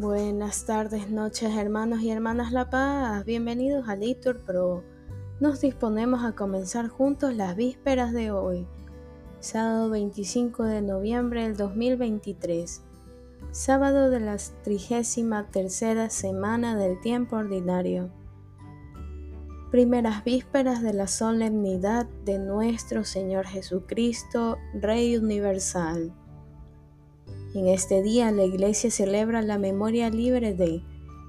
Buenas tardes, noches, hermanos y hermanas La Paz. Bienvenidos a Litur Pro. Nos disponemos a comenzar juntos las vísperas de hoy, sábado 25 de noviembre del 2023, sábado de la trigésima tercera semana del tiempo ordinario. Primeras vísperas de la solemnidad de nuestro Señor Jesucristo, Rey Universal. En este día la Iglesia celebra la memoria libre de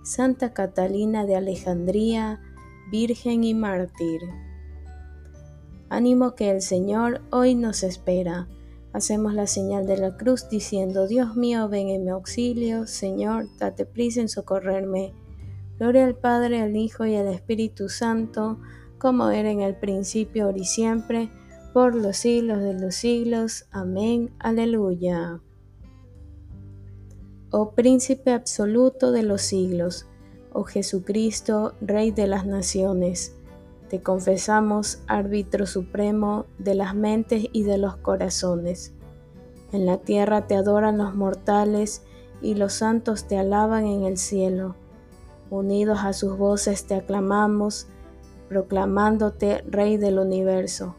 Santa Catalina de Alejandría, Virgen y Mártir. Ánimo que el Señor hoy nos espera. Hacemos la señal de la cruz diciendo, Dios mío, ven en mi auxilio, Señor, date prisa en socorrerme. Gloria al Padre, al Hijo y al Espíritu Santo, como era en el principio, ahora y siempre, por los siglos de los siglos. Amén. Aleluya oh príncipe absoluto de los siglos, oh Jesucristo, Rey de las naciones. Te confesamos, árbitro supremo de las mentes y de los corazones. En la tierra te adoran los mortales y los santos te alaban en el cielo. Unidos a sus voces te aclamamos, proclamándote Rey del universo.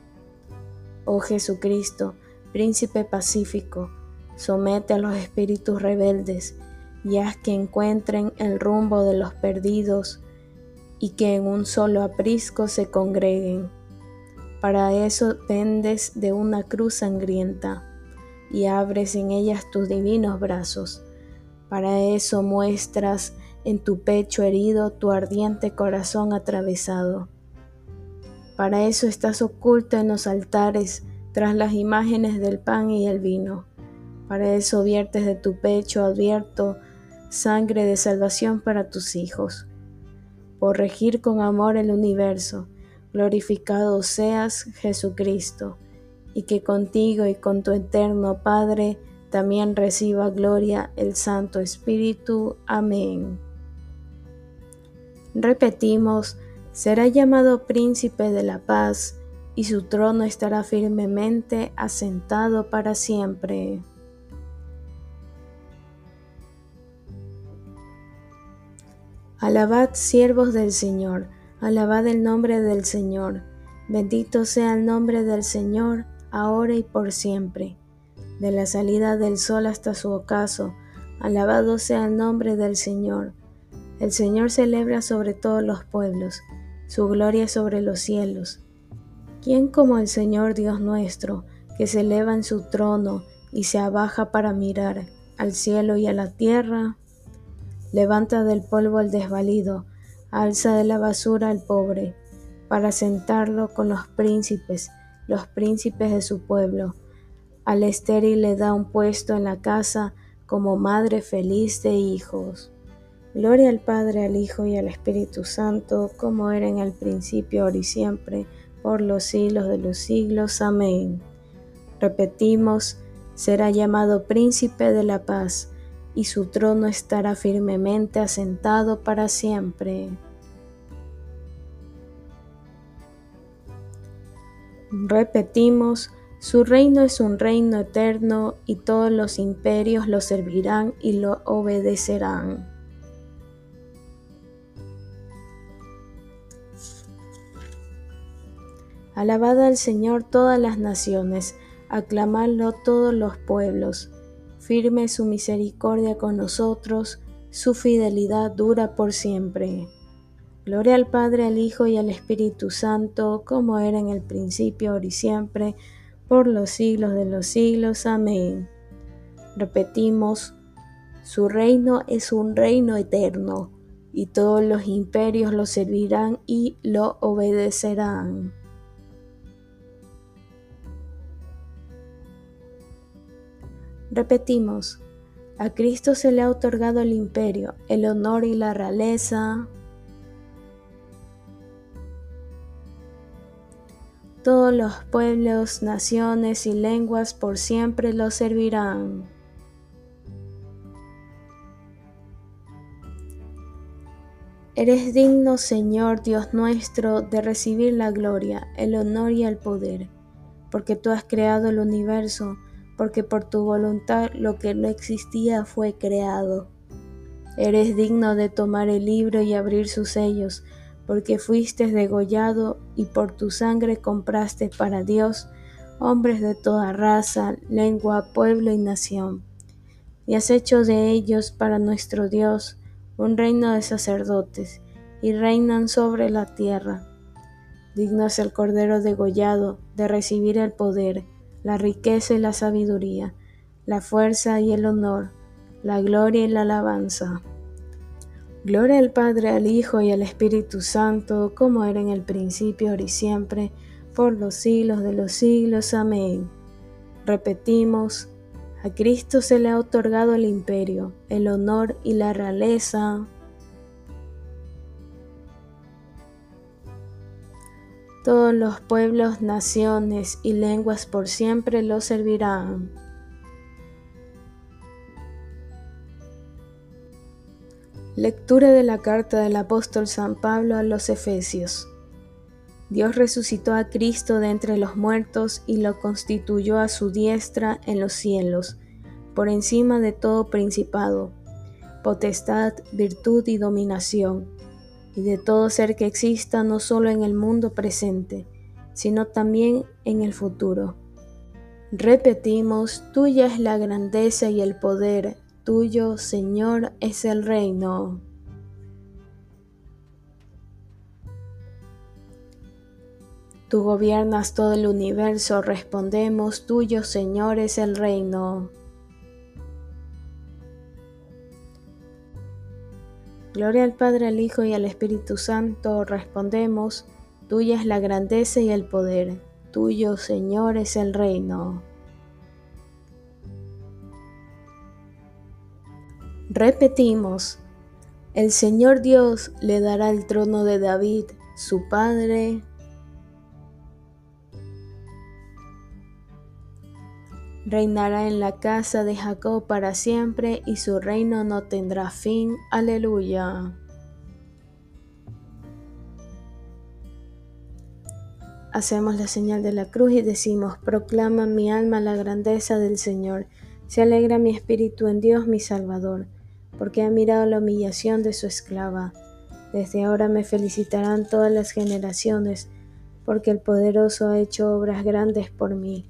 Oh Jesucristo, príncipe pacífico, Somete a los espíritus rebeldes y haz que encuentren el rumbo de los perdidos y que en un solo aprisco se congreguen. Para eso pendes de una cruz sangrienta y abres en ellas tus divinos brazos. Para eso muestras en tu pecho herido tu ardiente corazón atravesado. Para eso estás oculto en los altares tras las imágenes del pan y el vino. Para eso viertes de tu pecho advierto sangre de salvación para tus hijos. Por regir con amor el universo, glorificado seas Jesucristo, y que contigo y con tu eterno Padre también reciba gloria el Santo Espíritu. Amén. Repetimos, será llamado príncipe de la paz, y su trono estará firmemente asentado para siempre. Alabad siervos del Señor, alabad el nombre del Señor. Bendito sea el nombre del Señor, ahora y por siempre. De la salida del sol hasta su ocaso, alabado sea el nombre del Señor. El Señor celebra sobre todos los pueblos, su gloria sobre los cielos. ¿Quién como el Señor Dios nuestro, que se eleva en su trono y se abaja para mirar al cielo y a la tierra? Levanta del polvo al desvalido, alza de la basura al pobre, para sentarlo con los príncipes, los príncipes de su pueblo. Al estéril le da un puesto en la casa como madre feliz de hijos. Gloria al Padre, al Hijo y al Espíritu Santo, como era en el principio, ahora y siempre, por los siglos de los siglos. Amén. Repetimos, será llamado príncipe de la paz y su trono estará firmemente asentado para siempre. Repetimos, su reino es un reino eterno y todos los imperios lo servirán y lo obedecerán. Alabad al Señor todas las naciones, aclamadlo todos los pueblos firme su misericordia con nosotros, su fidelidad dura por siempre. Gloria al Padre, al Hijo y al Espíritu Santo, como era en el principio, ahora y siempre, por los siglos de los siglos. Amén. Repetimos, su reino es un reino eterno, y todos los imperios lo servirán y lo obedecerán. Repetimos, a Cristo se le ha otorgado el imperio, el honor y la realeza. Todos los pueblos, naciones y lenguas por siempre lo servirán. Eres digno, Señor Dios nuestro, de recibir la gloria, el honor y el poder, porque tú has creado el universo porque por tu voluntad lo que no existía fue creado. Eres digno de tomar el libro y abrir sus sellos, porque fuiste degollado y por tu sangre compraste para Dios hombres de toda raza, lengua, pueblo y nación. Y has hecho de ellos para nuestro Dios un reino de sacerdotes, y reinan sobre la tierra. Digno es el Cordero degollado de recibir el poder, la riqueza y la sabiduría, la fuerza y el honor, la gloria y la alabanza. Gloria al Padre, al Hijo y al Espíritu Santo, como era en el principio, ahora y siempre, por los siglos de los siglos. Amén. Repetimos, a Cristo se le ha otorgado el imperio, el honor y la realeza. Todos los pueblos, naciones y lenguas por siempre lo servirán. Lectura de la carta del apóstol San Pablo a los Efesios. Dios resucitó a Cristo de entre los muertos y lo constituyó a su diestra en los cielos, por encima de todo principado, potestad, virtud y dominación, y de todo ser que exista no solo en el mundo presente, sino también en el futuro. Repetimos, tuya es la grandeza y el poder, tuyo, Señor, es el reino. Tú gobiernas todo el universo, respondemos, tuyo Señor es el reino. Gloria al Padre, al Hijo y al Espíritu Santo, respondemos, tuya es la grandeza y el poder, tuyo Señor es el reino. Repetimos, el Señor Dios le dará el trono de David, su Padre, Reinará en la casa de Jacob para siempre y su reino no tendrá fin. Aleluya. Hacemos la señal de la cruz y decimos, proclama mi alma la grandeza del Señor. Se alegra mi espíritu en Dios mi Salvador, porque ha mirado la humillación de su esclava. Desde ahora me felicitarán todas las generaciones, porque el poderoso ha hecho obras grandes por mí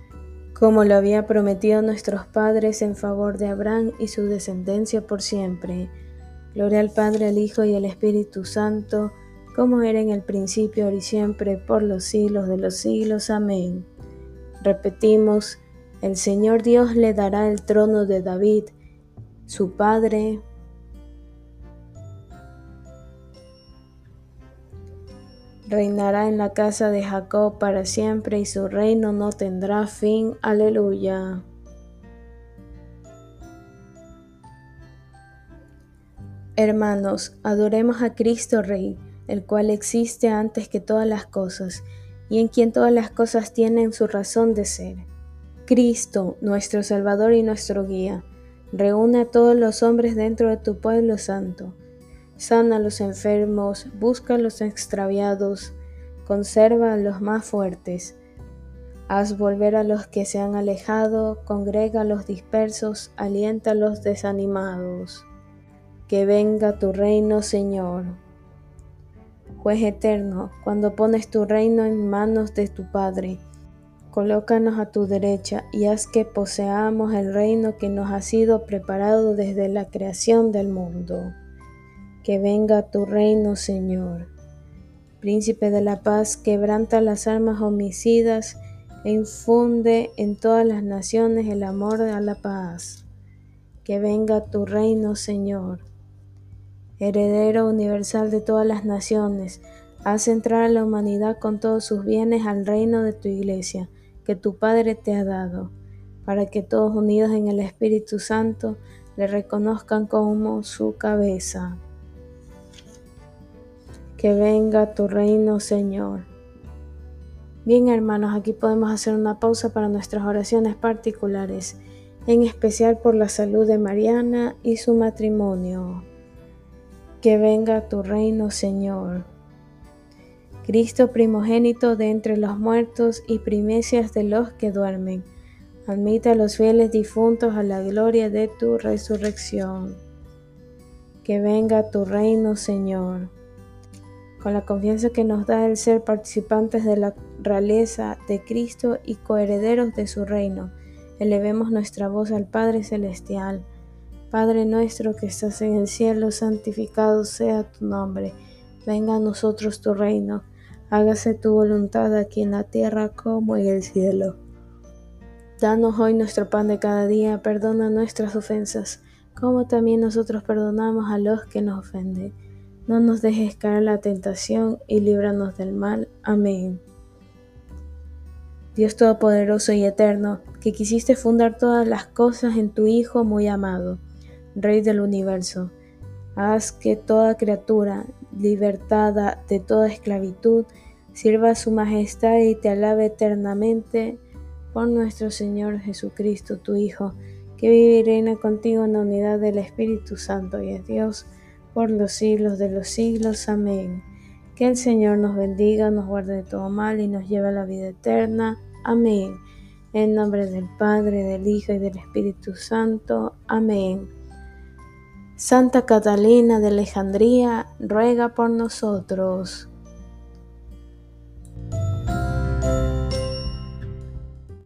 como lo había prometido nuestros padres en favor de Abraham y su descendencia por siempre. Gloria al Padre, al Hijo y al Espíritu Santo, como era en el principio, ahora y siempre, por los siglos de los siglos. Amén. Repetimos, el Señor Dios le dará el trono de David, su Padre, reinará en la casa de Jacob para siempre y su reino no tendrá fin. Aleluya. Hermanos, adoremos a Cristo Rey, el cual existe antes que todas las cosas, y en quien todas las cosas tienen su razón de ser. Cristo, nuestro Salvador y nuestro guía, reúne a todos los hombres dentro de tu pueblo santo sana a los enfermos, busca a los extraviados, conserva a los más fuertes. Haz volver a los que se han alejado, congrega a los dispersos, alienta a los desanimados. Que venga tu reino, Señor. Juez eterno, cuando pones tu reino en manos de tu Padre, colócanos a tu derecha y haz que poseamos el reino que nos ha sido preparado desde la creación del mundo que venga tu reino, Señor. Príncipe de la paz, quebranta las armas homicidas e infunde en todas las naciones el amor a la paz. Que venga tu reino, Señor. Heredero universal de todas las naciones, haz entrar a la humanidad con todos sus bienes al reino de tu iglesia, que tu Padre te ha dado, para que todos unidos en el Espíritu Santo le reconozcan como su cabeza que venga tu reino, Señor. Bien, hermanos, aquí podemos hacer una pausa para nuestras oraciones particulares, en especial por la salud de Mariana y su matrimonio. Que venga tu reino, Señor. Cristo primogénito de entre los muertos y primicias de los que duermen, admite a los fieles difuntos a la gloria de tu resurrección. Que venga tu reino, Señor con la confianza que nos da el ser participantes de la realeza de Cristo y coherederos de su reino. Elevemos nuestra voz al Padre Celestial. Padre nuestro que estás en el cielo, santificado sea tu nombre. Venga a nosotros tu reino. Hágase tu voluntad aquí en la tierra como en el cielo. Danos hoy nuestro pan de cada día, perdona nuestras ofensas, como también nosotros perdonamos a los que nos ofenden no nos dejes caer la tentación y líbranos del mal. Amén. Dios Todopoderoso y Eterno, que quisiste fundar todas las cosas en tu Hijo muy amado, Rey del universo, haz que toda criatura, libertada de toda esclavitud, sirva a su majestad y te alabe eternamente por nuestro Señor Jesucristo, tu Hijo, que vive y reina contigo en la unidad del Espíritu Santo y es Dios por los siglos de los siglos. Amén. Que el Señor nos bendiga, nos guarde de todo mal y nos lleve a la vida eterna. Amén. En nombre del Padre, del Hijo y del Espíritu Santo. Amén. Santa Catalina de Alejandría, ruega por nosotros.